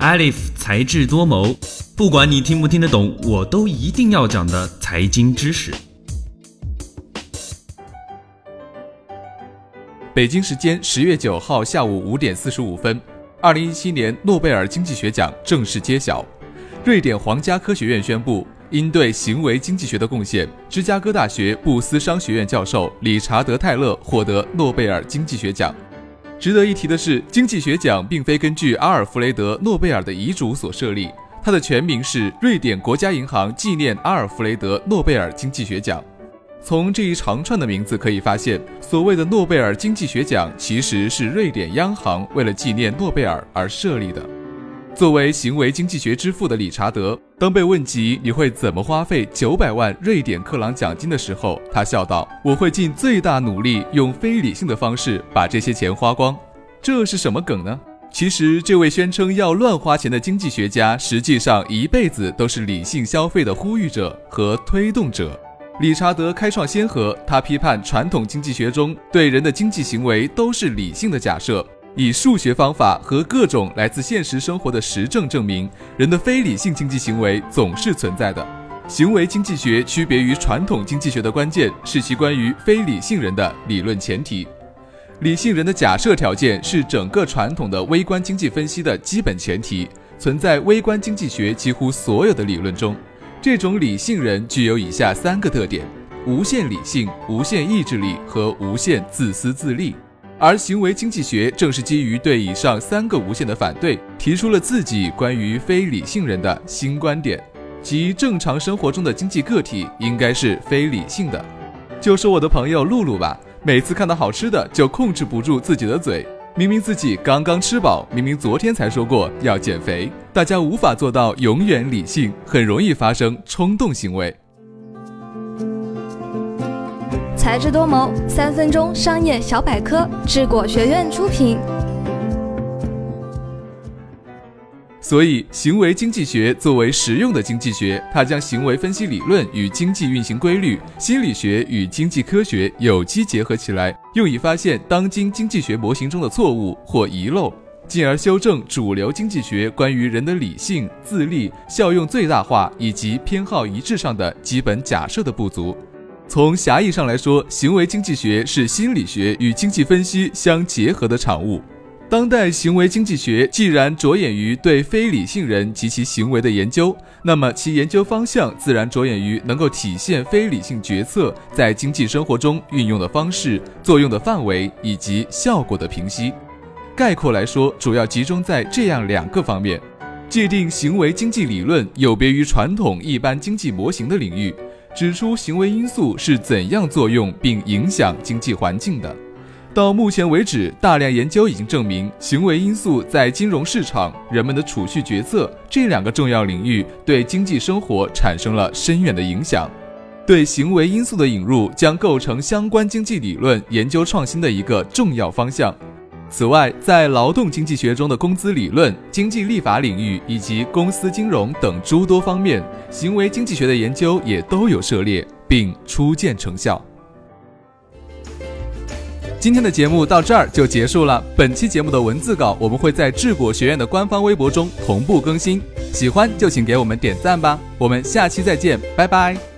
Alif 才智多谋，不管你听不听得懂，我都一定要讲的财经知识。北京时间十月九号下午五点四十五分，二零一七年诺贝尔经济学奖正式揭晓。瑞典皇家科学院宣布，因对行为经济学的贡献，芝加哥大学布斯商学院教授理查德·泰勒获得诺贝尔经济学奖。值得一提的是，经济学奖并非根据阿尔弗雷德·诺贝尔的遗嘱所设立，它的全名是瑞典国家银行纪念阿尔弗雷德·诺贝尔经济学奖。从这一长串的名字可以发现，所谓的诺贝尔经济学奖其实是瑞典央行为了纪念诺贝尔而设立的。作为行为经济学之父的理查德，当被问及你会怎么花费九百万瑞典克朗奖金的时候，他笑道：“我会尽最大努力，用非理性的方式把这些钱花光。”这是什么梗呢？其实，这位宣称要乱花钱的经济学家，实际上一辈子都是理性消费的呼吁者和推动者。理查德开创先河，他批判传统经济学中对人的经济行为都是理性的假设。以数学方法和各种来自现实生活的实证证明，人的非理性经济行为总是存在的。行为经济学区别于传统经济学的关键是其关于非理性人的理论前提。理性人的假设条件是整个传统的微观经济分析的基本前提，存在微观经济学几乎所有的理论中。这种理性人具有以下三个特点：无限理性、无限意志力和无限自私自利。而行为经济学正是基于对以上三个无限的反对，提出了自己关于非理性人的新观点，即正常生活中的经济个体应该是非理性的。就说我的朋友露露吧，每次看到好吃的就控制不住自己的嘴，明明自己刚刚吃饱，明明昨天才说过要减肥，大家无法做到永远理性，很容易发生冲动行为。才智多谋，三分钟商业小百科，智果学院出品。所以，行为经济学作为实用的经济学，它将行为分析理论与经济运行规律、心理学与经济科学有机结合起来，用以发现当今经济学模型中的错误或遗漏，进而修正主流经济学关于人的理性、自利、效用最大化以及偏好一致上的基本假设的不足。从狭义上来说，行为经济学是心理学与经济分析相结合的产物。当代行为经济学既然着眼于对非理性人及其行为的研究，那么其研究方向自然着眼于能够体现非理性决策在经济生活中运用的方式、作用的范围以及效果的评析。概括来说，主要集中在这样两个方面：界定行为经济理论有别于传统一般经济模型的领域。指出行为因素是怎样作用并影响经济环境的。到目前为止，大量研究已经证明，行为因素在金融市场、人们的储蓄决策这两个重要领域对经济生活产生了深远的影响。对行为因素的引入将构成相关经济理论研究创新的一个重要方向。此外，在劳动经济学中的工资理论、经济立法领域以及公司金融等诸多方面，行为经济学的研究也都有涉猎，并初见成效。今天的节目到这儿就结束了。本期节目的文字稿我们会在智果学院的官方微博中同步更新，喜欢就请给我们点赞吧。我们下期再见，拜拜。